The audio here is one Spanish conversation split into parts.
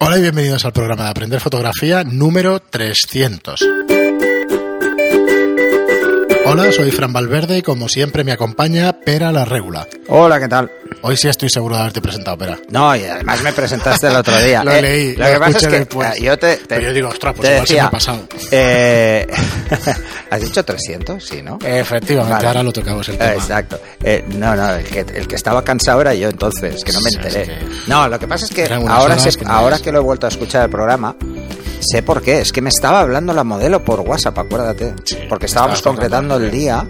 Hola y bienvenidos al programa de Aprender Fotografía número 300. Hola, soy Fran Valverde y como siempre me acompaña Pera la Regula. Hola, ¿qué tal? Hoy sí estoy seguro de haberte presentado, Pera. No, y además me presentaste el otro día. Lo Eh, leí, Lo lo que pasa es que después. eh, yo te, te- Pero yo digo, ostras, pues igual se me decía, ha pasado. eh, ¿Has dicho 300? Sí, ¿no? Efectivamente, Vale. ahora lo tocamos el tema. Exacto. Eh, no, no, el que, el que estaba cansado era yo entonces, que no me Sí, enteré. es que No, lo que pasa es que ahora, no que lo he vuelto a escuchar el programa, sé por qué. Es que me estaba hablando la modelo por WhatsApp, acuérdate. Sí, porque estábamos concretando el día.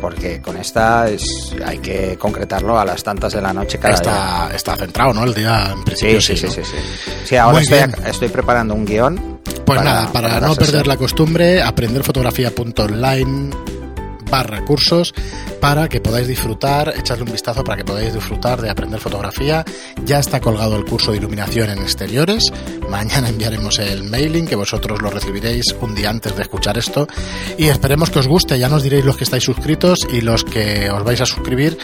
Porque con esta es, hay que concretarlo a las tantas de la noche cada día. Está, está centrado, ¿no? El día en principio sí, sí, ¿no? sí, sí. Sí, ahora estoy, preparando un guion. Pues nada, para, no perder la costumbre, aprenderfotografía.online barra cursos para que podáis disfrutar, echarle un vistazo para que podáis disfrutar de aprender fotografía. Ya está colgado el curso de iluminación en exteriores. Mañana enviaremos el mailing que vosotros lo recibiréis un día antes de escuchar esto y esperemos que os guste. Ya nos diréis los que estáis suscritos y los que os vais a suscribir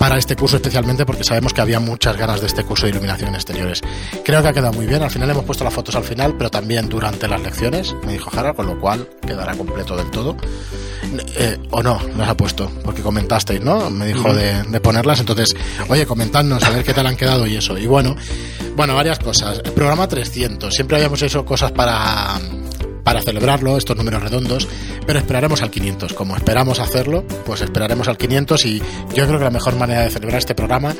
para este curso especialmente porque sabemos que había muchas ganas de este curso de iluminación en exteriores. Creo que ha quedado muy bien. Al final hemos puesto las fotos al final, pero también durante las lecciones, me dijo Jara, con lo cual quedará completo del todo. Eh, o no, las ha puesto, porque comentasteis, ¿no? Me dijo de, de ponerlas, entonces, oye, comentadnos a ver qué tal han quedado y eso. Y bueno, bueno, varias cosas. El programa 300, siempre habíamos hecho cosas para para celebrarlo, estos números redondos, pero esperaremos al 500. Como esperamos hacerlo, pues esperaremos al 500 y yo creo que la mejor manera de celebrar este programa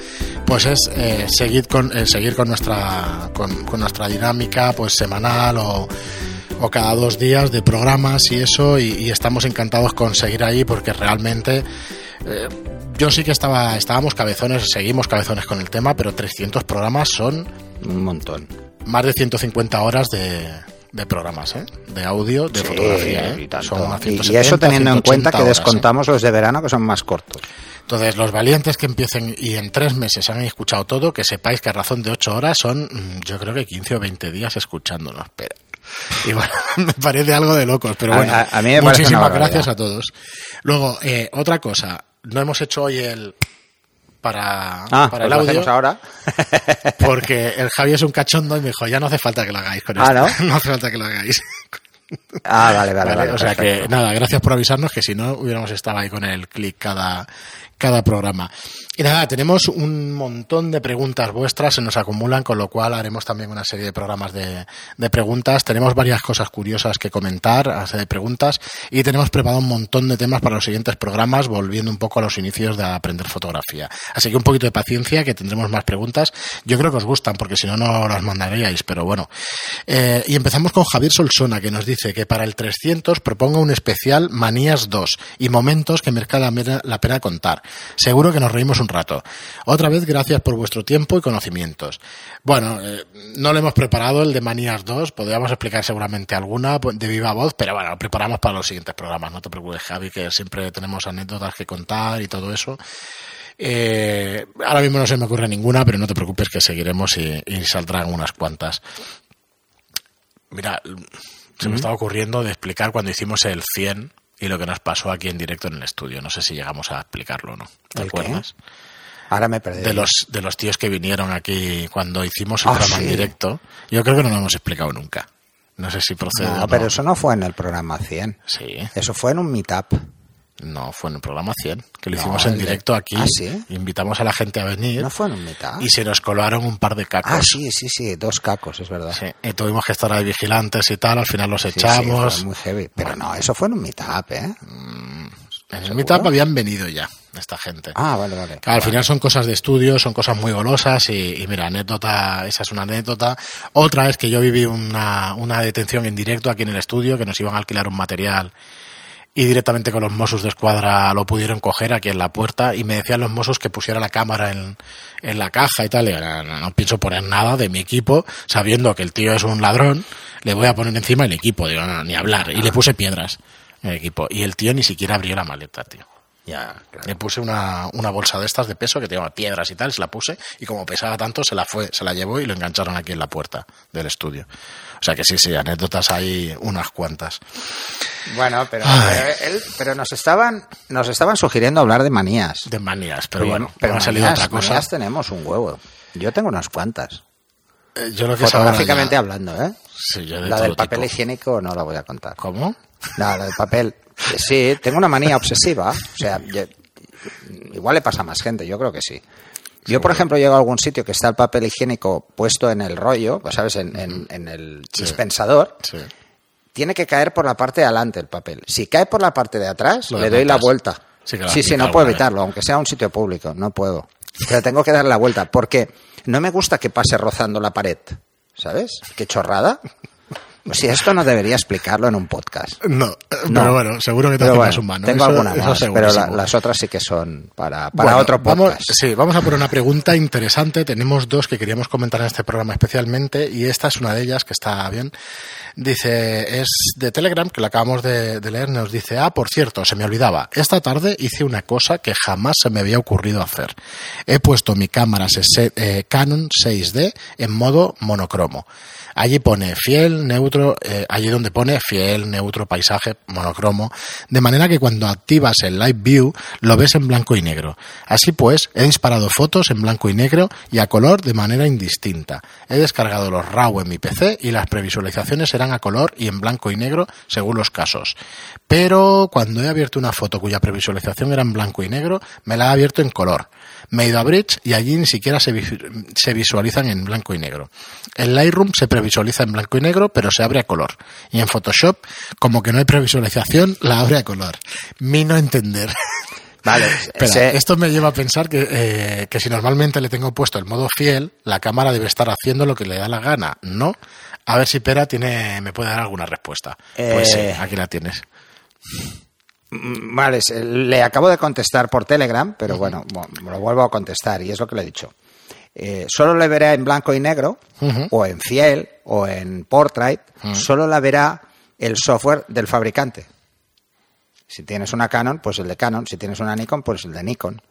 pues es eh, seguir con eh, seguir con nuestra con, con nuestra dinámica pues semanal o o cada dos días de programas y eso y, y estamos encantados con seguir ahí porque realmente eh, yo sí que estaba estábamos cabezones seguimos cabezones con el tema pero 300 programas son Un montón. más de 150 horas de, de programas ¿eh? de audio de Sí, fotografía ¿eh? y son Y- y 170, eso teniendo en 180 cuenta que horas, ¿eh? descontamos los de verano que son más cortos. Entonces, los valientes que empiecen y en tres meses han escuchado todo, que sepáis que a razón de ocho horas son, mm, yo creo que 15 o 20 días escuchándonos. Pero, y bueno, me parece algo de locos, pero bueno, a- a mí me parece muchísimas gracias a todos. Luego, eh, otra cosa, no hemos hecho hoy el para, Ah, para pues el lo audio hacemos ahora. porque el Javi es un cachondo y me dijo, ya no hace falta que lo hagáis con Ah, esto. ¿no? hace falta que lo hagáis. Ah, vale, vale, Vale, vale. o sea que nada, gracias por avisarnos que si no hubiéramos estado ahí con el clic cada, cada programa. Y nada, tenemos un montón de preguntas vuestras, se nos acumulan, con lo cual haremos también una serie de programas de, de preguntas. Tenemos varias cosas curiosas que comentar, de preguntas, y tenemos preparado un montón de temas para los siguientes programas, volviendo un poco a los inicios de aprender fotografía. Así que un poquito de paciencia, que tendremos más preguntas. Yo creo que os gustan, porque si no, no las mandaríais, pero bueno. Eh, y empezamos con Javier Solsona, que nos dice que para el 300 proponga un especial Manías 2 y momentos que merezca la pena contar. Seguro que nos reímos un rato. Otra vez, gracias por vuestro tiempo y conocimientos. Bueno, eh, no lo hemos preparado el de Manías 2, podríamos explicar seguramente alguna de viva voz, pero bueno, lo preparamos para los siguientes programas. No te preocupes, Javi, que siempre tenemos anécdotas que contar y todo eso. Eh, ahora mismo no se me ocurre ninguna, pero no te preocupes que seguiremos y, y saldrán unas cuantas. Mira, se me estaba ocurriendo de explicar cuando hicimos el 100 y lo que nos pasó aquí en directo en el estudio. No sé si llegamos a explicarlo o no. ¿Te acuerdas? Ahora me perdí. De los, de los tíos que vinieron aquí cuando hicimos el Ah, programa en directo. Yo creo que no lo hemos explicado nunca. No sé si procede o No, no. pero eso no fue en el programa 100. Sí. Eso fue en un meetup. No, fue en el programa 100, que lo No, hicimos en directo aquí. ¿Ah, sí? Invitamos a la gente a venir No fue en un meetup. y se nos colaron un par de cacos. Ah, sí, sí, sí. Dos cacos, es verdad. Sí, y tuvimos que estar ahí vigilantes y tal, al final los Sí, sí, echamos. fue muy heavy. Pero no, eso fue en un meetup, ¿eh? en el meetup habían venido ya esta gente. Ah, vale, vale. Claro, al final son cosas de estudio, son cosas muy golosas y, y mira, anécdota, esa es una anécdota. Otra es que yo viví una, una detención en directo aquí en el estudio, que nos iban a alquilar un material y directamente con los Mossos de Escuadra lo pudieron coger aquí en la puerta y me decían los Mossos que pusiera la cámara en, en la caja y tal. Y no, no pienso poner nada de mi equipo, sabiendo que el tío es un ladrón, le voy a poner encima el equipo, digo, no, ni hablar. Y le puse piedras en el equipo. Y el tío ni siquiera abrió la maleta, tío. Ya, claro. Le puse una, una bolsa de estas de peso que tenía piedras y tal, se la puse y como pesaba tanto se la fue, se la llevó y lo engancharon aquí en la puerta del estudio. O sea que sí, sí, anécdotas hay unas cuantas. Bueno, pero, él- pero nos estaban nos estaban sugiriendo hablar de manías. De manías, pero bueno, pero no ha salido manías- otra cosa. manías tenemos un huevo. Yo tengo unas cuantas. Eh, yo lo que Fotográficamente ya- hablando, ¿eh? Sí, yo de La todo del papel tipo. higiénico no la voy a contar. ¿Cómo? No, la del papel. Sí, tengo una manía obsesiva. O sea, yo- igual le pasa a más gente, yo creo que sí. Yo, por ejemplo, llego a algún sitio que está el papel higiénico puesto en el rollo, pues, ¿sabes? En, en- en el Sí. dispensador. Sí. Tiene que caer por la parte de adelante el papel. Si cae por la parte de atrás, le doy la vuelta. Sí, Sí, sí, no puedo evitarlo, aunque sea un sitio público, no puedo. Pero tengo que dar la vuelta, porque no me gusta que pase rozando la pared, ¿sabes? Qué chorrada. O sea, esto no debería explicarlo en un podcast. No, eh, No. pero bueno, seguro que te hace bueno, más humano. tengo Eso- alguna eso más, pero la- las otras sí que son para, para Bueno, otro vamos- podcast. sí, vamos a por una pregunta interesante. Tenemos dos que queríamos comentar en este programa especialmente y esta es una de ellas que está bien. Dice, es de Telegram, que lo acabamos de, de leer, nos dice, ah, por cierto, se me olvidaba, esta tarde hice una cosa que jamás se me había ocurrido hacer. He puesto mi cámara eh, Canon 6D en modo monocromo. Allí pone fiel, neutro, eh, allí donde pone fiel, neutro, paisaje, monocromo, de manera que cuando activas el Live View lo ves en blanco y negro. Así pues, he disparado fotos en blanco y negro y a color de manera indistinta. He descargado los RAW en mi PC y las previsualizaciones serán a color y en blanco y negro según los casos. Pero cuando he abierto una foto cuya previsualización era en blanco y negro, me la he abierto en color. Me he ido a Bridge y allí ni siquiera se, se visualizan en blanco y negro. En Lightroom se previsualiza en blanco y negro, pero se abre a color. Y en Photoshop, como que no hay previsualización, la abre a color. Mi no entender. Vale, Espera, ese- esto me lleva a pensar que, eh, que si normalmente le tengo puesto el modo fiel, la cámara debe estar haciendo lo que le da la gana, ¿no? A ver si Pera tiene, me puede dar alguna respuesta. Pues sí, Eh, aquí la tienes. Mm, Vale, le acabo de contestar por Telegram, pero bueno, lo vuelvo a contestar y es lo que le he dicho. Eh, solo le verá en blanco y negro, o en fiel, o en portrait, solo la verá el software del fabricante. Si tienes una Canon, pues el de Canon. Si tienes una Nikon, pues el de Nikon.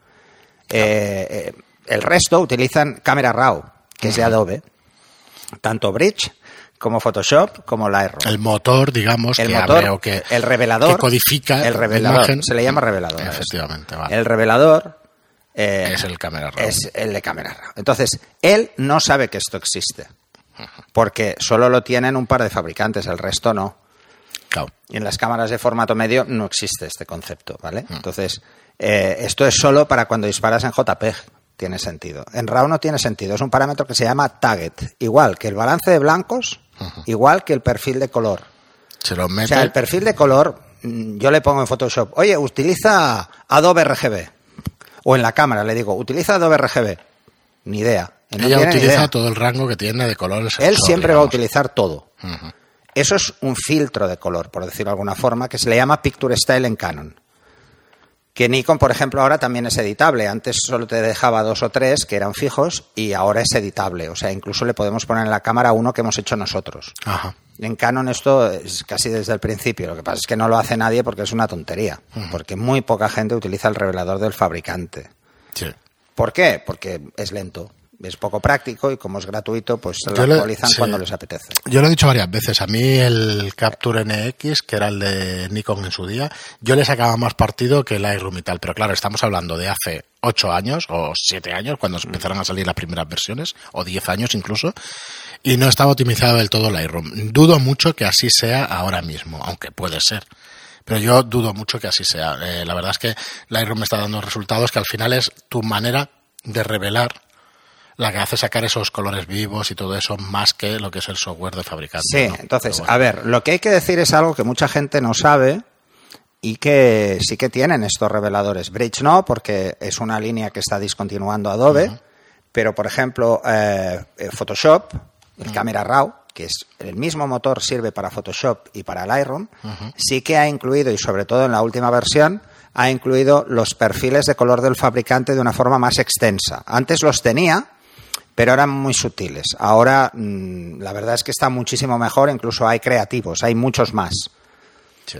Eh, eh, el resto utilizan Camera Raw, que es de Adobe. Tanto Bridge como Photoshop como Lightroom El motor, digamos, el que motor, abre o que, el revelador, que codifica el la revelador, imagen. se le llama revelador. Efectivamente, vale. El revelador eh, es el cámara RAW. es el de cámara raw. Entonces, él no sabe que esto existe, porque solo lo tienen un par de fabricantes, el resto no. Claro. Y en las cámaras de formato medio no existe este concepto, ¿vale? Mm. Entonces, eh, esto es solo para cuando disparas en JPEG. Tiene sentido. En RAW no tiene sentido. Es un parámetro que se llama target. Igual que el balance de blancos, igual que el perfil de color. Se lo O mete. sea, el perfil de color, mm, yo le pongo en Photoshop, oye, utiliza Adobe RGB. O en la cámara le digo, utiliza Adobe RGB. Ni idea. No Ella utiliza idea. todo el rango que tiene de colores. Él sensor, siempre va a utilizar todo. Eso es un filtro de color, por decirlo de alguna forma, que se le llama Picture Style en Canon. Que Nikon, por ejemplo, ahora también es editable. Antes solo te dejaba dos o tres que eran fijos y ahora es editable. O sea, incluso le podemos poner en la cámara uno que hemos hecho nosotros. Ajá. En Canon esto es casi desde el principio. Lo que pasa es que no lo hace nadie porque es una tontería. Porque muy poca gente utiliza el revelador del fabricante. Sí. ¿Por qué? Porque es lento. Es poco práctico y como es gratuito, pues se lo le- actualizan sí. cuando les apetece. Yo lo he dicho varias veces. A mí el Capture NX, que era el de Nikon en su día, yo le sacaba más partido que el Lightroom y tal. Pero claro, estamos hablando de hace 8 años o 7 años, cuando empezaron a salir las primeras versiones, o 10 años incluso, y no estaba optimizado del todo Lightroom. Dudo mucho que así sea ahora mismo, aunque puede ser. Pero yo dudo mucho que así sea. Eh, la verdad es que Lightroom me está dando resultados que al final es tu manera de revelar la que hace sacar esos colores vivos y todo eso más que lo que es el software de fabricante. Sí, ¿no? entonces, bueno. a ver, lo que hay que decir es algo que mucha gente no sabe y que sí que tienen estos reveladores. Bridge no, porque es una línea que está discontinuando Adobe, pero por ejemplo, eh, eh, Photoshop, el Camera Raw, que es el mismo motor, sirve para Photoshop y para Lightroom, sí que ha incluido, y sobre todo en la última versión, ha incluido los perfiles de color del fabricante de una forma más extensa. Antes los tenía, pero eran muy sutiles. Ahora, mm, la verdad es que está muchísimo mejor, incluso hay creativos, hay muchos más. Sí.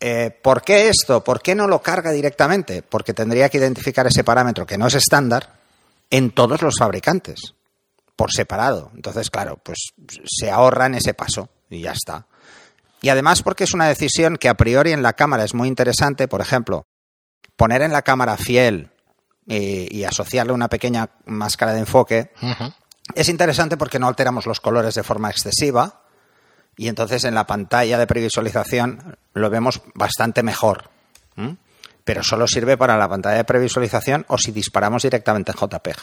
Eh, ¿Por qué esto? ¿Por qué no lo carga directamente? Porque tendría que identificar ese parámetro, que no es estándar, en todos los fabricantes, por separado. Entonces, claro, pues se ahorran ese paso y ya está. Y además porque es una decisión que a priori en la cámara es muy interesante, por ejemplo, poner en la cámara fiel eh, y asociarle una pequeña máscara de enfoque. Es interesante porque no alteramos los colores de forma excesiva y entonces en la pantalla de previsualización lo vemos bastante mejor. Pero solo sirve para la pantalla de previsualización o si disparamos directamente en JPEG.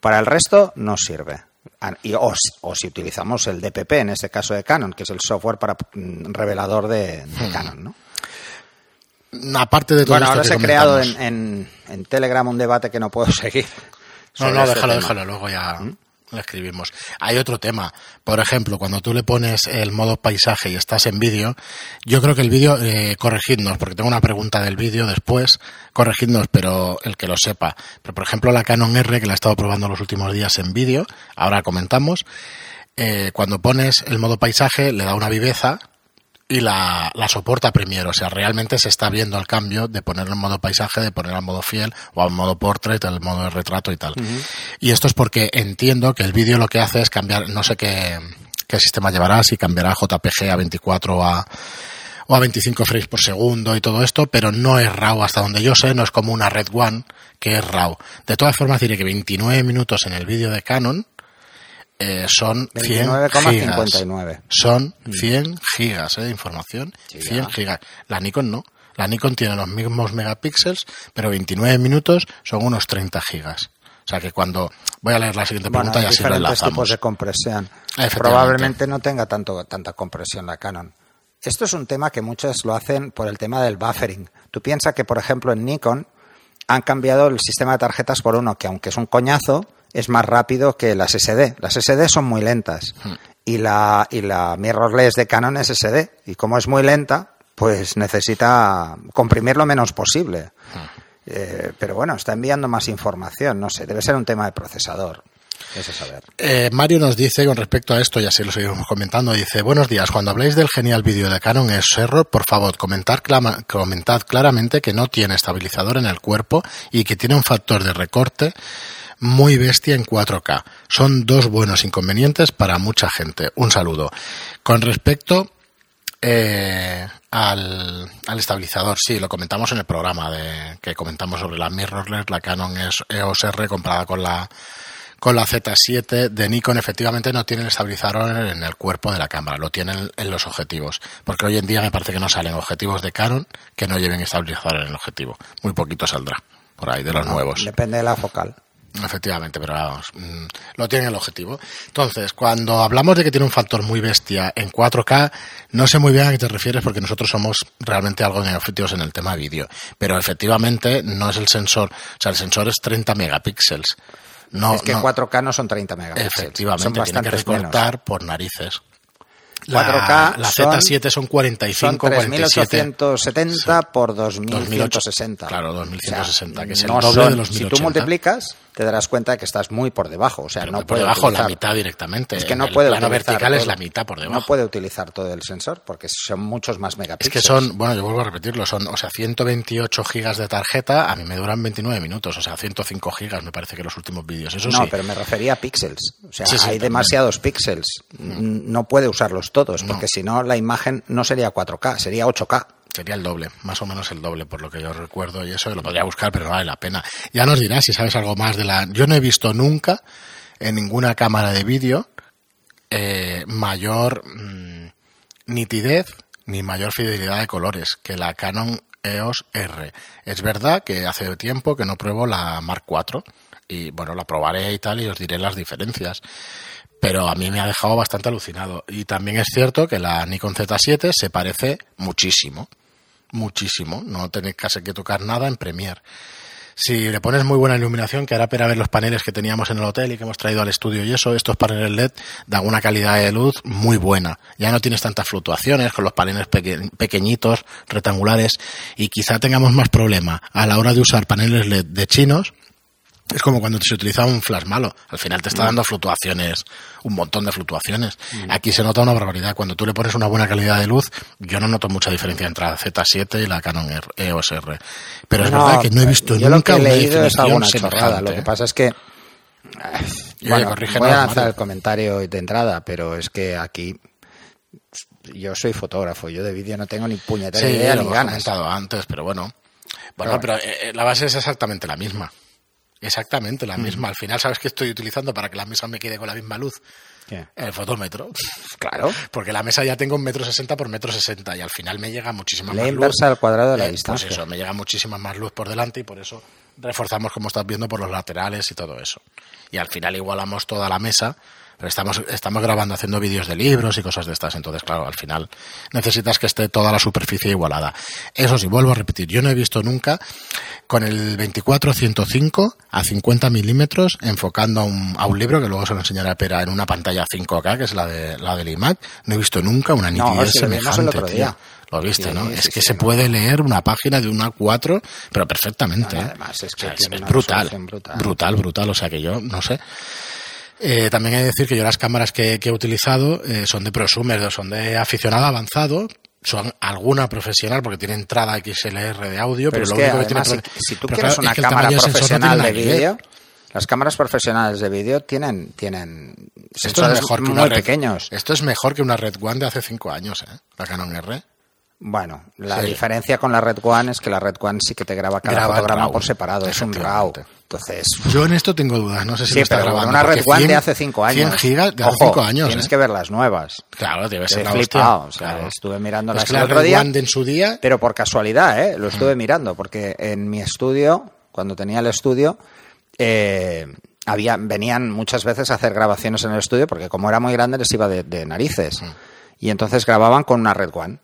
Para el resto no sirve. Ah, o, si utilizamos el DPP, en este caso de Canon, que es el software para mm, revelador de, hmm. Canon, ¿no? Aparte de todo Bueno, ahora se ha creado en, Telegram un debate que no puedo seguir. No, no, déjalo, déjalo, luego ya. ¿Mm? lo escribimos. Hay otro tema. Por ejemplo, cuando tú le pones el modo paisaje y estás en vídeo, yo creo que el vídeo, eh, corregidnos, porque tengo una pregunta del vídeo después, corregidnos, pero el que lo sepa. Pero por ejemplo, la Canon R, que la he estado probando los últimos días en vídeo, ahora comentamos, eh, cuando pones el modo paisaje le da una viveza y la, la, soporta Premiere. O sea, realmente se está viendo el cambio de ponerlo en modo paisaje, de ponerlo en modo fiel o en modo portrait, en modo de retrato y tal. Y esto es porque entiendo que el vídeo lo que hace es cambiar, no sé qué, qué sistema llevará, si cambiará JPG a 24 o a, o a 25 frames por segundo y todo esto, pero no es RAW hasta donde yo sé, no es como una Red One que es RAW. De todas formas diré que 29 minutos en el vídeo de Canon eh, son 100 Son 100 mm. gigas eh, de información. 100 gigas. La Nikon no. La Nikon tiene los mismos megapíxeles, pero 29 minutos son unos 30 gigas. O sea que cuando voy a leer la siguiente pregunta y así enlazamos. tipos de compresión. Probablemente no tenga tanto, tanta compresión la Canon. Esto es un tema que muchos lo hacen por el tema del buffering. Tú piensas que, por ejemplo, en Nikon han cambiado el sistema de tarjetas por uno que, aunque es un coñazo, es más rápido que las SD. Las SD son muy lentas y la, y la mirrorless de Canon es SD. Y como es muy lenta, pues necesita comprimir lo menos posible. Eh, pero bueno, está enviando más información, no sé, debe ser un tema de procesador. Eso saber. Eh, Mario nos dice con respecto a esto, y así lo seguimos comentando, dice, buenos días, cuando habléis del genial vídeo de Canon es error, por favor, comentar, comentad claramente que no tiene estabilizador en el cuerpo y que tiene un factor de recorte muy bestia en 4K. Son dos buenos inconvenientes para mucha gente. Un saludo. Con respecto eh, al, estabilizador, sí, lo comentamos en el programa de, que comentamos sobre la mirrorless, la Canon EOS R comparada con la con la Z7 de Nikon efectivamente no tiene el estabilizador en el cuerpo de la cámara, lo tienen en los objetivos, porque hoy en día me parece que no salen objetivos de Canon que no lleven estabilizador en el objetivo, muy poquito saldrá por ahí de los nuevos. Depende de la focal. Efectivamente, pero vamos, mm, lo tiene el objetivo. Entonces, cuando hablamos de que tiene un factor muy bestia en 4K, no sé muy bien a qué te refieres porque nosotros somos realmente algo neófitos en el tema vídeo. Pero efectivamente no es el sensor, o sea, el sensor es 30 megapíxeles. No, es que 4K no son 30 megapíxeles. Efectivamente, son tiene que recortar por narices. 4K la Z7 son 45, son 3870 por 2160. Claro, 2160, que es el doble de los 1080. Si tú multiplicas, te darás cuenta de que estás muy por debajo. O sea, no por debajo la mitad directamente. Es que no puede plano vertical es la mitad por debajo. No puede utilizar todo el sensor porque son muchos más megapíxeles. Es que son, bueno, yo vuelvo a repetirlo, son, o sea, 128 gigas de tarjeta, a mí me duran 29 minutos, o sea, 105 gigas me parece que los últimos vídeos. Eso no, pero me refería a píxeles. O sea, hay demasiados píxeles. No puede usarlos todos porque si no la imagen no sería 4K, sería 8K. Sería el doble, más o menos el doble, por lo que yo recuerdo, y eso lo podría buscar, pero no vale la pena. Ya nos dirás si sabes algo más de la... Yo no he visto nunca en ninguna cámara de vídeo eh, mayor mm, nitidez ni mayor fidelidad de colores que la Canon EOS R. Es verdad que hace tiempo que no pruebo la Mark IV y bueno, la probaré y tal y os diré las diferencias. Pero a mí me ha dejado bastante alucinado. Y también es cierto que la Nikon Z7 se parece muchísimo muchísimo. No tenéis casi que tocar nada en Premiere. Si le pones muy buena iluminación, que hará para ver los paneles que teníamos en el hotel y que hemos traído al estudio y eso, estos paneles LED dan una calidad de luz muy buena. Ya no tienes tantas fluctuaciones con los paneles pequeñitos, rectangulares, y quizá tengamos más problema a la hora de usar paneles LED de chinos es como cuando se utiliza un flash malo. Al final te está mm. dando fluctuaciones, un montón de fluctuaciones. Mm. Aquí se nota una barbaridad. Cuando tú le pones una buena calidad de luz, yo no noto mucha diferencia entre la Z7 y la Canon EOS R. Pero es verdad que no he visto yo nunca lo que he leído es alguna chorrada. Lo que pasa es que bueno, voy a lanzar el comentario de entrada, pero es que aquí yo soy fotógrafo, yo de vídeo no tengo ni puñetera idea lo ni ganas. comentado antes, pero bueno. Bueno, pero, eh, eh, la base es exactamente la misma. Exactamente, la misma. Al final, ¿sabes qué estoy utilizando para que la mesa me quede con la misma luz? ¿Qué? El fotómetro. Claro. Porque la mesa ya tengo un metro sesenta por metro sesenta y al final me llega muchísima La más luz. inversa al cuadrado de la Eh, distancia. Pues eso, me llega muchísima más luz por delante y por eso reforzamos, como estás viendo, por los laterales y todo eso. Y al final igualamos toda la mesa, pero estamos, estamos grabando, haciendo vídeos de libros y cosas de estas. Entonces, claro, al final necesitas que esté toda la superficie igualada. Eso sí, vuelvo a repetir, yo no he visto nunca con el 24-105 a 50 milímetros enfocando a un, a un libro que luego se lo enseñaré a Pera en una pantalla 5K, que es la, de, la del iMac. No he visto nunca una nitidez semejante. tío. Lo viste, Sí, ¿no? sí, es que sí, se no. puede leer una página de una 4, pero perfectamente. No, además, es que O sea, tiene es una brutal, resolución brutal. brutal, brutal. O sea que yo, no sé. Eh, también hay que decir que yo las cámaras que, que he utilizado eh, son de prosumer, son de aficionado avanzado, son alguna profesional porque tiene entrada XLR de audio, Pero pero, es lo que único que además, tiene... si, si tú quieres claro, una que cámara no profesional de que vídeo, las cámaras profesionales de vídeo tienen, tienen Esto es sensores mejor que muy una red, pequeños. Esto es mejor que una Red One de hace 5 años, ¿eh? La Canon R. Bueno, la Sí. diferencia con la Red One es que la Red One sí que te graba cada Graba fotograma por separado, es un RAW. Entonces, Yo en esto tengo dudas, no sé si sí, lo está pero grabando. una Red One de 100 hace 5 años. 100 gigas de hace Ojo, 5 años. Tienes ¿eh? que ver las nuevas. Claro, debe ser la flipado. hostia. o sea, claro. estuve mirándolas Es que el la otro Red día. One de en su día... Pero por casualidad, ¿eh? Lo estuve mirando, porque en mi estudio, cuando tenía el estudio, eh, había, venían muchas veces a hacer grabaciones en el estudio, porque como era muy grande les iba de, de narices. Y entonces grababan con una Red One.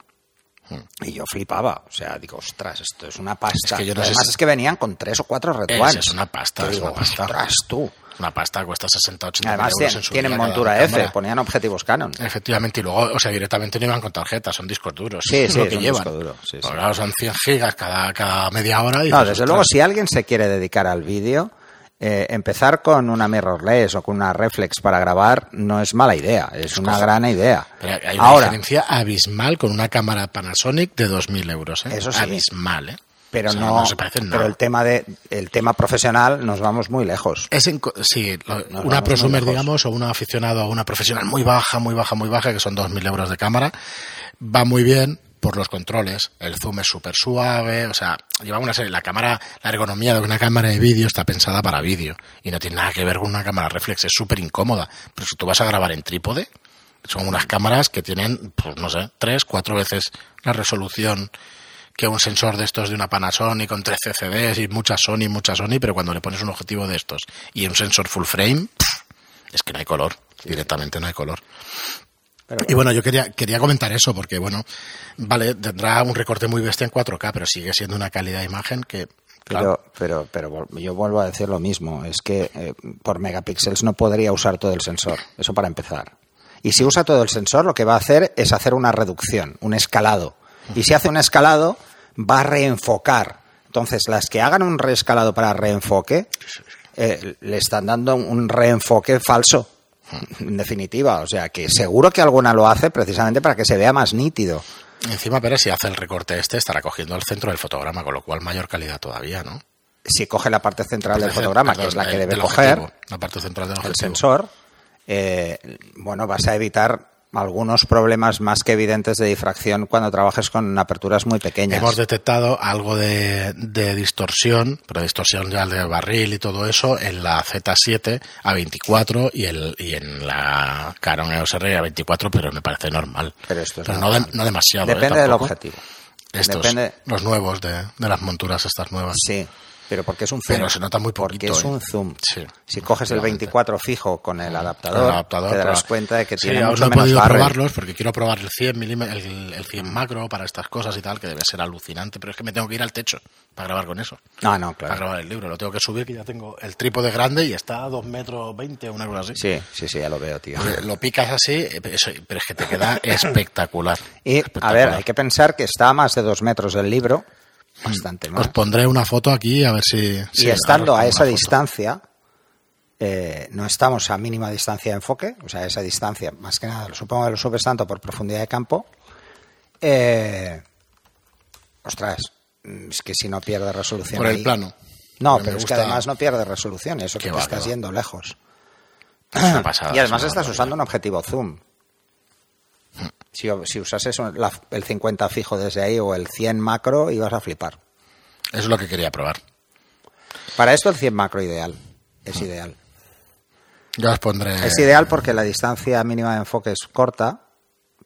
Y yo flipaba, o sea, digo, ostras, esto es una pasta. Es que yo no sé Además si- es que venían con tres o cuatro Red Es- una pasta, es digo, una pasta. ostras, tú. Una pasta cuesta 60, 80 Además euros tien- en su tienen día montura F, cámara. ponían objetivos Canon. Efectivamente, y luego, o sea, directamente no iban con tarjetas, son discos duros. Sí, es sí, lo que llevan. duro, sí, Pues sí. claro, son 100 gigas cada, cada media hora. Y No, dices, desde luego, si alguien se quiere dedicar al vídeo, eh, empezar con una mirrorless o con una reflex para grabar no es mala idea, es una gran idea. Pero hay una Ahora, diferencia abismal con una cámara Panasonic de 2.000 euros. ¿eh? Eso sí. Abismal, ¿eh? pero O sea, no, se parecen pero el tema de el tema profesional nos vamos muy lejos. Es sí, una prosumer, digamos, o una aficionado o una profesional muy baja, muy baja, muy baja, que son 2.000 euros de cámara, va muy bien por los controles. El zoom es súper suave, o sea, lleva una serie. La cámara, la ergonomía de una cámara de vídeo está pensada para vídeo y no tiene nada que ver con una cámara reflex, es súper incómoda. Pero si tú vas a grabar en trípode, son unas cámaras que tienen, pues no sé, tres, cuatro veces la resolución que un sensor de estos de una Panasonic con 13 CDs y mucha Sony, mucha Sony, pero cuando le pones un objetivo de estos y un sensor full frame, es que no hay color, directamente no hay color. Pero- Y bueno, yo quería, quería comentar eso porque, bueno, vale, tendrá un recorte muy bestia en 4K, pero sigue siendo una calidad de imagen que, claro, Pero, pero, pero yo vuelvo a decir lo mismo, es que eh, por megapíxeles no podría usar todo el sensor, eso para empezar. Y si usa todo el sensor, lo que va a hacer es hacer una reducción, un escalado. Y si hace un escalado, va a reenfocar. Entonces, las que hagan un reescalado para reenfoque, eh, le están dando un reenfoque falso, en definitiva. O sea, que seguro que alguna lo hace precisamente para que se vea más nítido. encima, pero si hace el recorte este, estará cogiendo el centro del fotograma, con lo cual mayor calidad todavía, ¿no? Si coge la parte central del Perdón, fotograma, que es la que debe coger, objetivo, la parte central del el sensor, eh, bueno, vas a evitar algunos problemas más que evidentes de difracción cuando trabajes con aperturas muy pequeñas. Hemos detectado algo de, de distorsión, pero distorsión ya de barril y todo eso, en la Z7 a 24 y, el, y en la Canon EOS R a 24, pero me parece normal. Pero esto es no, normal. de- no demasiado. ¿eh? Depende del objetivo. Estos, Depende- los nuevos de, de las monturas estas nuevas. Sí, pero porque es un zoom. Pero se nota muy Porque poquito, es ¿eh? un zoom. Sí, si coges el efectivamente. 24 fijo con el adaptador, Con el adaptador, te darás pero- cuenta de que sí, tiene mucho no he menos podido probarlos porque quiero probar el 100 milímetros, el, el 100 macro para estas cosas y tal, que debe ser alucinante, pero es que me tengo que ir al techo para grabar con eso. No, no, Para claro. grabar el libro, lo tengo que subir, que ya tengo el trípode grande y está a 2 metros 20 o una cosa así. Sí, sí, sí, ya lo veo, tío. Lo picas así, eso- pero es que te queda espectacular. Y, a ver, hay que pensar que está a más de dos metros del libro, bastante más. Os pondré una foto aquí a ver si... Y si estando ahora a esa distancia, eh, no estamos a mínima distancia de enfoque, o sea, esa distancia, más que nada, supongo que lo subes tanto por profundidad de campo. eh, ostras, mm, es que si no pierde resolución. Por el ahí- plano. No, pero es que además no pierde resolución, eso Qué que te va, estás va. yendo lejos. Es una pasada, y además estás usando un objetivo zoom. Si, si usases la- el 50 fijo desde ahí o el 100 macro, ibas a flipar. Eso es lo que quería probar. Para esto el 100 macro ideal. Es ideal. Yo os pondré. Es ideal porque la distancia mínima de enfoque es corta,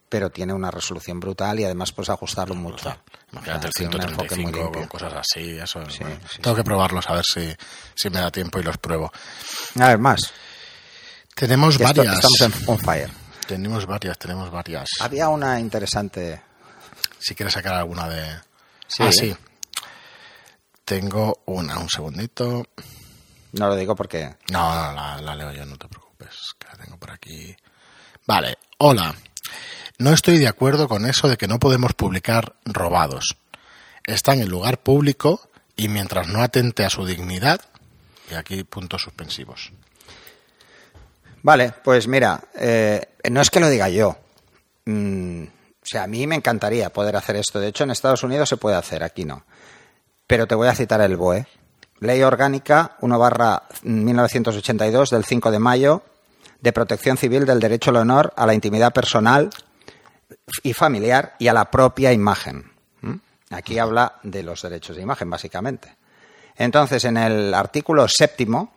pero tiene una resolución brutal y además puedes ajustarlo mucho. Brutal. Imagínate O sea, el tiene un enfoque muy 135 con limpio. cosas así. Eso, Sí, bueno, sí, tengo que probarlos a ver si, si me da tiempo y los pruebo. A ver, más. Tenemos esto- varias. estamos en on fire. Tenemos varias, tenemos varias. Había una interesante. Si quieres sacar alguna de. Sí. Ah, sí. Tengo una, un segundito. No lo digo porque. No, no, la, la leo yo, no te preocupes, que la tengo por aquí. Vale, hola. No estoy de acuerdo con eso de que no podemos publicar robados. Está en el lugar público y mientras no atente a su dignidad, y aquí puntos suspensivos. Vale, pues mira, eh, no es que lo diga yo. Mm, o sea, a mí me encantaría poder hacer esto. De hecho, en Estados Unidos se puede hacer, aquí no. Pero te voy a citar el BOE. Ley Orgánica 1 barra 1982 del 5 de mayo de protección civil del derecho al honor, a la intimidad personal y familiar y a la propia imagen. ¿Mm? Aquí habla de los derechos de imagen, básicamente. Entonces, en el artículo séptimo,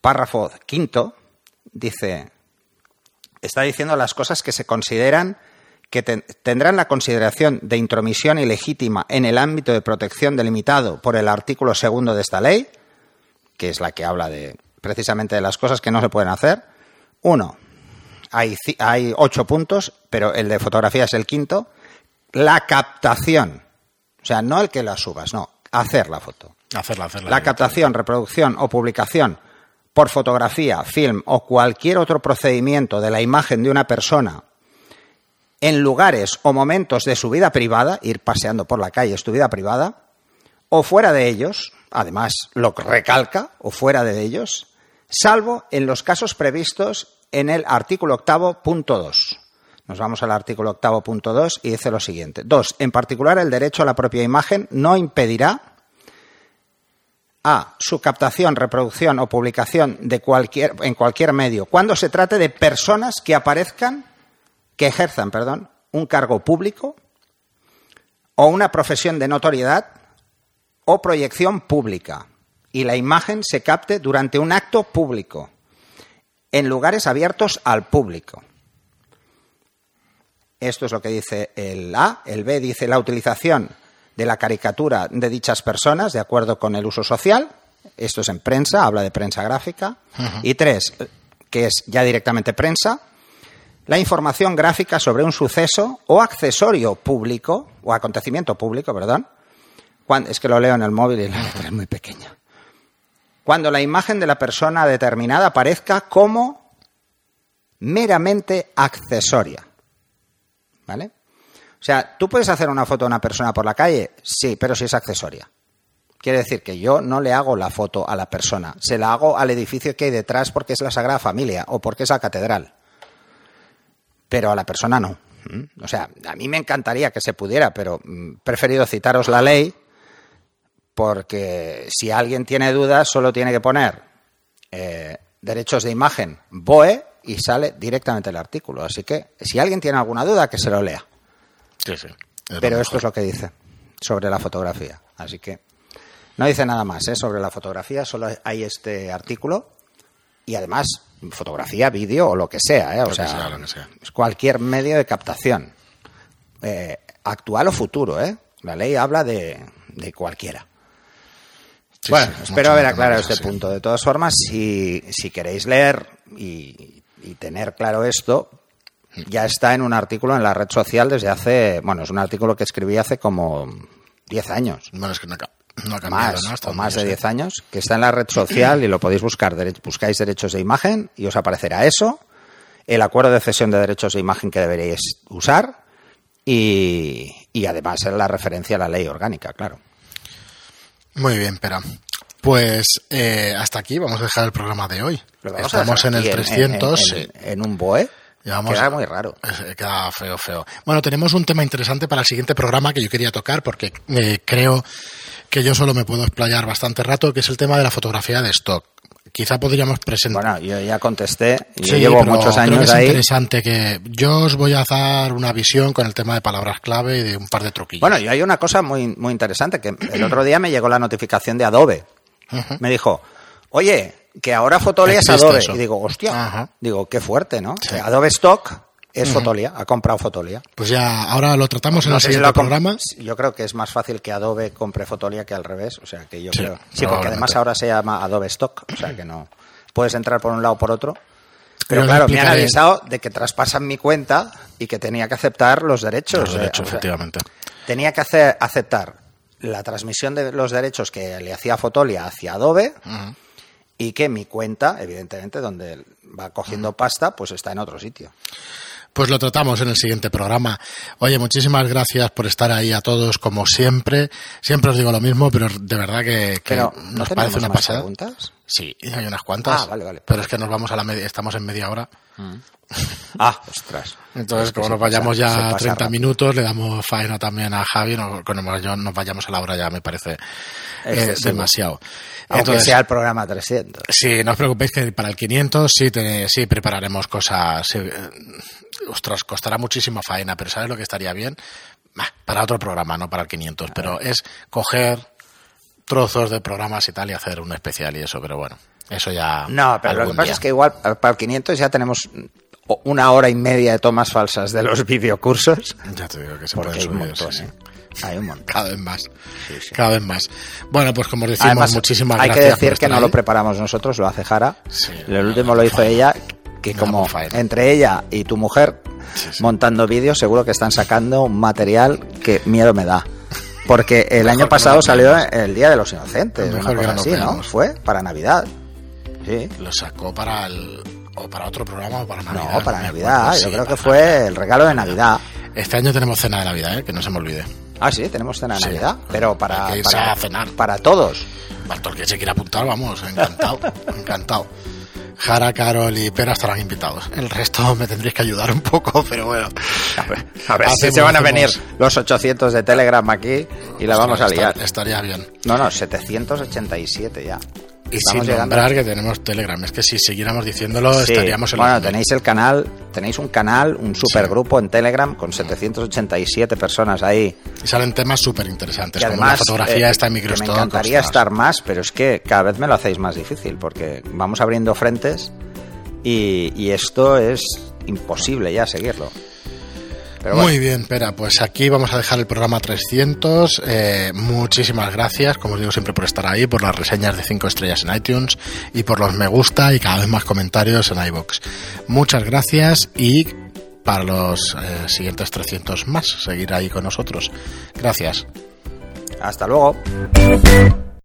párrafo quinto, dice, está diciendo las cosas que se consideran que ten- tendrán la consideración de intromisión ilegítima en el ámbito de protección delimitado por el artículo segundo de esta ley, que es la que habla de precisamente de las cosas que no se pueden hacer. Uno, hay, hay ocho puntos, pero el de fotografía es el quinto. La captación, o sea, no el que la subas, no, hacer la foto. Hacerla, hacerla. La captación, reproducción o publicación por fotografía, film o cualquier otro procedimiento de la imagen de una persona en lugares o momentos de su vida privada, ir paseando por la calle es tu vida privada, o fuera de ellos, además lo recalca, o fuera de ellos, salvo en los casos previstos en el artículo octavo punto dos. Nos vamos al artículo octavo punto dos y dice lo siguiente. Dos, en particular el derecho a la propia imagen no impedirá a su captación, reproducción o publicación en cualquier medio cuando se trate de personas que aparezcan, que ejerzan, perdón, un cargo público o una profesión de notoriedad o proyección pública y la imagen se capte durante un acto público en lugares abiertos al público. Esto es lo que dice el A. El B dice la utilización de la caricatura de dichas personas de acuerdo con el uso social. Esto es en prensa, habla de prensa gráfica. Y tres, que es ya directamente prensa, la información gráfica sobre un suceso o accesorio público, o acontecimiento público, perdón. Cuando, es que lo leo en el móvil y la letra es muy pequeña. Cuando la imagen de la persona determinada aparezca como meramente accesoria. ¿Vale? O sea, ¿tú puedes hacer una foto a una persona por la calle? Sí, pero si es accesoria. Quiere decir que yo no le hago la foto a la persona, se la hago al edificio que hay detrás porque es la Sagrada Familia o porque es la catedral. Pero a la persona no. ¿Mm? O sea, a mí me encantaría que se pudiera, pero mm, he preferido citaros la ley porque si alguien tiene dudas solo tiene que poner eh, derechos de imagen BOE y sale directamente el artículo. Así que si alguien tiene alguna duda, que se lo lea. Sí, sí. Es Pero esto es lo que dice sobre la fotografía. Así que no dice nada más ¿eh? sobre la fotografía, solo hay este artículo y además fotografía, vídeo o lo que sea. ¿eh? O Lo que sea, sea, lo que sea. es cualquier medio de captación, eh, actual o futuro. ¿eh? La ley habla de, de cualquiera. Sí, bueno, sí, espero haber aclarado este punto. De todas formas, si, si queréis leer y, y tener claro esto, ya está en un artículo en la red social desde hace, bueno, es un artículo que escribí hace como 10 años, Bueno, es que no no ha cambiado, más más de sé. 10 años, que está en la red social y lo podéis buscar. Dere- Buscáis derechos de imagen y os aparecerá eso, el acuerdo de cesión de derechos de imagen que deberéis usar y, y además la referencia a la ley orgánica, claro. Muy bien, Pera. Pues eh, hasta aquí vamos a dejar el programa de hoy. Estamos en el aquí 300. en, sí. en- en un BOE. Llevamos- Queda muy raro. Eh, Queda feo, feo. Bueno, tenemos un tema interesante para el siguiente programa que yo quería tocar porque eh, creo que yo solo me puedo explayar bastante rato, que es el tema de la fotografía de stock. Quizá podríamos presentar. Bueno, yo ya contesté, yo Sí, llevo pero muchos creo que años es ahí. interesante que yo os voy a dar una visión con el tema de palabras clave y de un par de truquillos. Bueno, y hay una cosa muy, muy interesante, que el otro día me llegó la notificación de Adobe, Me dijo, oye, que ahora Fotolia es Adobe. eso. Y digo, hostia, Ajá. digo, qué fuerte, ¿no? Sí. Adobe Stock es Fotolia, ha comprado Fotolia. Pues ya, ahora lo tratamos en No el siguiente programa. Yo creo que es más fácil que Adobe compre Fotolia que al revés. O sea, que yo Sí, creo. Sí, porque además ahora se llama Adobe Stock. O sea, que no. Puedes entrar por un lado o por otro. Pero claro, me han avisado de que traspasan mi cuenta y que tenía que aceptar los derechos. Los derechos, o sea, efectivamente. tenía que hacer, aceptar la transmisión de los derechos que le hacía Fotolia hacia Adobe Ujú. Y que mi cuenta, evidentemente, donde va cogiendo pasta, pues está en otro sitio. Pues lo tratamos en el siguiente programa. Oye, muchísimas gracias por estar ahí a todos, como siempre. Siempre os digo lo mismo, pero de verdad que, que Pero, ¿no nos parece una más pasada. preguntas? Sí, hay unas cuantas. Ah, vale, vale. Pero es que nos vamos a la media, estamos en media hora. Ah, ostras. Entonces, como se nos vayamos ya pasa 30 rápido. minutos, le damos faena también a Javi, no, cuando nos nos vayamos a la hora ya me parece eh, Excesivo. demasiado. Aunque Entonces, sea el programa 300. Sí, no os preocupéis que para el 500 sí, te- sí prepararemos cosas. sí, eh, ostras, costará muchísima faena, pero ¿sabes lo que estaría bien? Bah, Para otro programa, no para el 500, pero es coger trozos de programas y tal y hacer un especial y eso, pero bueno, eso ya. No, pero lo que pasa día. es que igual eh, para el 500 ya tenemos una hora y media de tomas falsas de los videocursos. Ya te digo que se pueden hay un subir, montón, sí, sí. ¿eh? Hay un montón. Cada vez más. Sí, sí. Cada vez más. Bueno, pues como os decimos, Además, muchísimas hay que gracias. por decir que no ahí. lo preparamos nosotros, lo hace Jara. El último lo hizo ella, que como entre ella y tu mujer montando vídeos, seguro que están sacando un material que miedo me da. Porque el año que no pasado salió el Día de los Inocentes, Mejor una que cosa no así, ¿no? Fue para Navidad. Sí. Lo sacó para el. O para otro programa o para Navidad. No, para Navidad. acuerdo, Yo sí, creo que fue Navidad. el regalo de Navidad. Este año tenemos cena de Navidad, ¿eh? que no se me olvide. Ah, sí, tenemos cena de Sí. Navidad, pero para, que irse para, a cenar. para todos. Para todo el que se quiera apuntar, vamos, encantado, encantado. Jara, Carol y Pera estarán invitados. El resto me tendréis que ayudar un poco, pero bueno. A ver si se van a venir los 800 de Telegram aquí y la vamos a Estar- liar. Estaría bien. No, no, 787 ya. Y sin llegando. nombrar que tenemos Telegram. Es que si siguiéramos diciéndolo, Sí, estaríamos en bueno, tenéis el canal, tenéis un canal, un supergrupo en Telegram con 787 personas ahí. Y salen temas súper interesantes, como además, la fotografía eh, está en que me Microstock. encantaría estar más, pero es que cada vez me lo hacéis más difícil porque vamos abriendo frentes y, y esto es imposible ya seguirlo. Pero bueno, Muy bien, Pera, pues aquí vamos a dejar el programa 300. Eh, muchísimas gracias, como os digo siempre, por estar ahí, por las reseñas de 5 estrellas en iTunes y por los me gusta y cada vez más comentarios en iBox. Muchas gracias y para los eh, siguientes 300 más, seguir ahí con nosotros. Gracias. hasta luego.